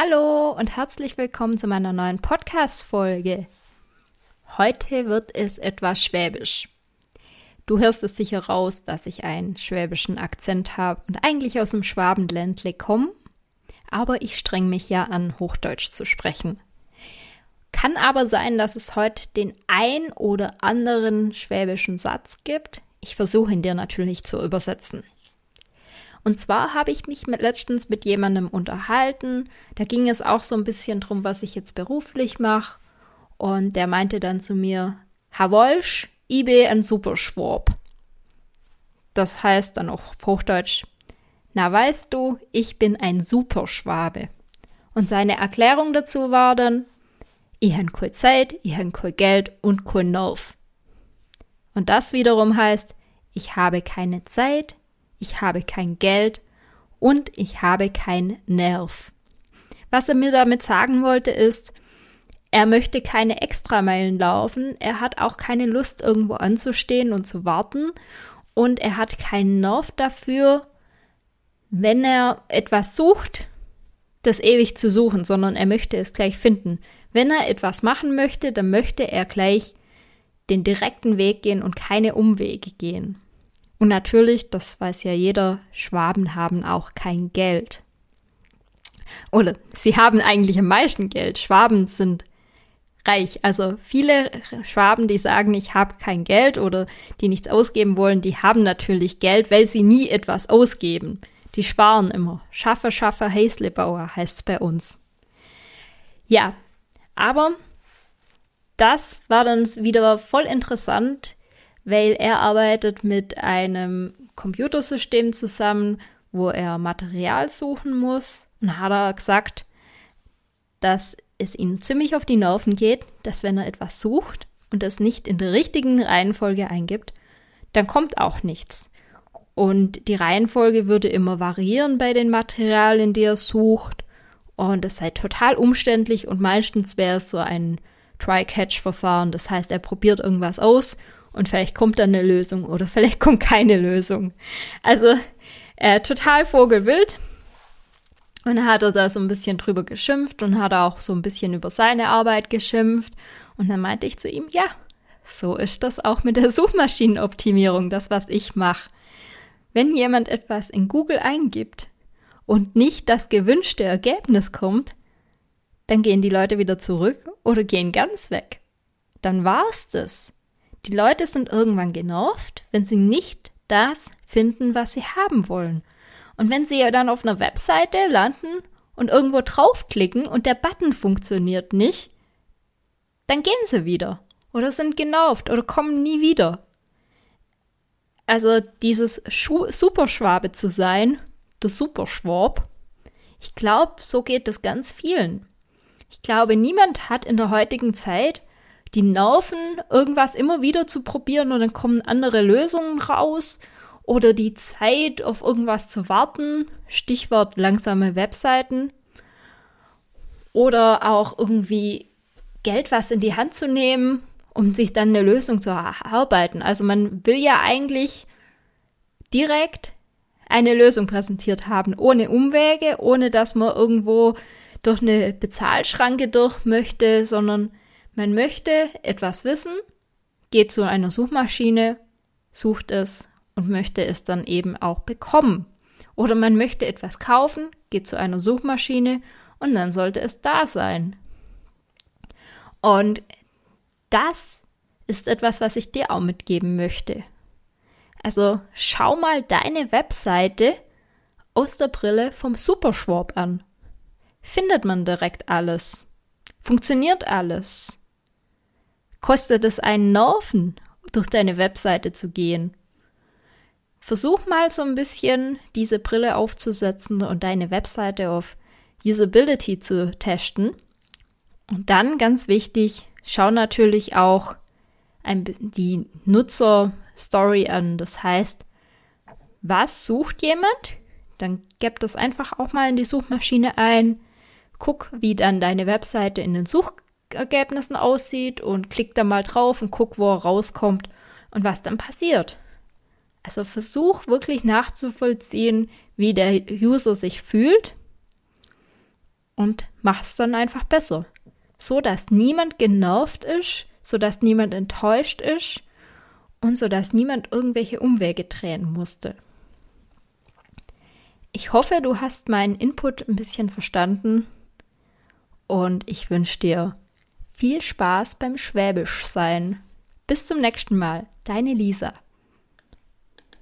Hallo und herzlich willkommen zu meiner neuen Podcast-Folge. Heute wird es etwas schwäbisch. Du hörst es sicher raus, dass ich einen schwäbischen Akzent habe und eigentlich aus dem Schwabenländle komme, aber ich streng mich ja an, Hochdeutsch zu sprechen. Kann aber sein, dass es heute den ein oder anderen schwäbischen Satz gibt. Ich versuche ihn dir natürlich zu übersetzen. Und zwar habe ich mich mit, letztens mit jemandem unterhalten. Da ging es auch so ein bisschen drum, was ich jetzt beruflich mache. Und der meinte dann zu mir, Herr Wolsch, ich bin ein Superschwab. Das heißt dann auch auf Hochdeutsch, na weißt du, ich bin ein Superschwabe. Und seine Erklärung dazu war dann, ich habe keine Zeit, ich habe kein Geld und kein Nerv. Und das wiederum heißt, ich habe keine Zeit, ich habe kein Geld und ich habe kein Nerv. Was er mir damit sagen wollte ist, er möchte keine Extrameilen laufen, er hat auch keine Lust irgendwo anzustehen und zu warten und er hat keinen Nerv dafür, wenn er etwas sucht, das ewig zu suchen, sondern er möchte es gleich finden. Wenn er etwas machen möchte, dann möchte er gleich den direkten Weg gehen und keine Umwege gehen. Und natürlich, das weiß ja jeder, Schwaben haben auch kein Geld. Oder sie haben eigentlich am meisten Geld. Schwaben sind reich. Also viele Schwaben, die sagen, ich habe kein Geld oder die nichts ausgeben wollen, die haben natürlich Geld, weil sie nie etwas ausgeben. Die sparen immer. Schaffe, schaffe, Häslebauer heißt's bei uns. Ja, aber das war dann wieder voll interessant, weil er arbeitet mit einem Computersystem zusammen, wo er Material suchen muss. Und hat er gesagt, dass es ihm ziemlich auf die Nerven geht, dass wenn er etwas sucht und es nicht in der richtigen Reihenfolge eingibt, dann kommt auch nichts. Und die Reihenfolge würde immer variieren bei den Materialien, die er sucht. Und es sei total umständlich und meistens wäre es so ein Try-Catch-Verfahren. Das heißt, er probiert irgendwas aus und vielleicht kommt dann eine Lösung oder vielleicht kommt keine Lösung. Also äh, total vogelwild. Und dann hat er da so ein bisschen drüber geschimpft und hat auch so ein bisschen über seine Arbeit geschimpft. Und dann meinte ich zu ihm, ja, so ist das auch mit der Suchmaschinenoptimierung, das, was ich mache. Wenn jemand etwas in Google eingibt und nicht das gewünschte Ergebnis kommt, dann gehen die Leute wieder zurück oder gehen ganz weg. Dann war's das. Die Leute sind irgendwann genervt, wenn sie nicht das finden, was sie haben wollen. Und wenn sie ja dann auf einer Webseite landen und irgendwo draufklicken und der Button funktioniert nicht, dann gehen sie wieder oder sind genervt oder kommen nie wieder. Also dieses Schu Superschwabe zu sein, der Superschwab, ich glaube, so geht es ganz vielen. Ich glaube, niemand hat in der heutigen Zeit die Nerven, irgendwas immer wieder zu probieren und dann kommen andere Lösungen raus oder die Zeit, auf irgendwas zu warten, Stichwort langsame Webseiten oder auch irgendwie Geld was in die Hand zu nehmen, um sich dann eine Lösung zu erarbeiten. Also man will ja eigentlich direkt eine Lösung präsentiert haben, ohne Umwege, ohne dass man irgendwo durch eine Bezahlschranke durch möchte, sondern man möchte etwas wissen, geht zu einer Suchmaschine, sucht es und möchte es dann eben auch bekommen. Oder man möchte etwas kaufen, geht zu einer Suchmaschine und dann sollte es da sein. Und das ist etwas, was ich dir auch mitgeben möchte. Also schau mal deine Webseite aus der Brille vom Superschwab an. Findet man direkt alles? Funktioniert alles? Kostet es einen Nerven, durch deine Webseite zu gehen. Versuch mal so ein bisschen diese Brille aufzusetzen und deine Webseite auf Usability zu testen. Und dann ganz wichtig, schau natürlich auch ein, die Nutzer-Story an. Das heißt, was sucht jemand? Dann gib das einfach auch mal in die Suchmaschine ein. Guck, wie dann deine Webseite in den Suchergebnissen aussieht und klick da mal drauf und guck, wo er rauskommt und was dann passiert. Also versuch wirklich nachzuvollziehen, wie der User sich fühlt und mach es dann einfach besser. So dass niemand genervt ist, so dass niemand enttäuscht ist und so dass niemand irgendwelche Umwege drehen musste. Ich hoffe, du hast meinen Input ein bisschen verstanden und ich wünsche dir viel Spaß beim Schwäbisch sein. Bis zum nächsten Mal, deine Lisa.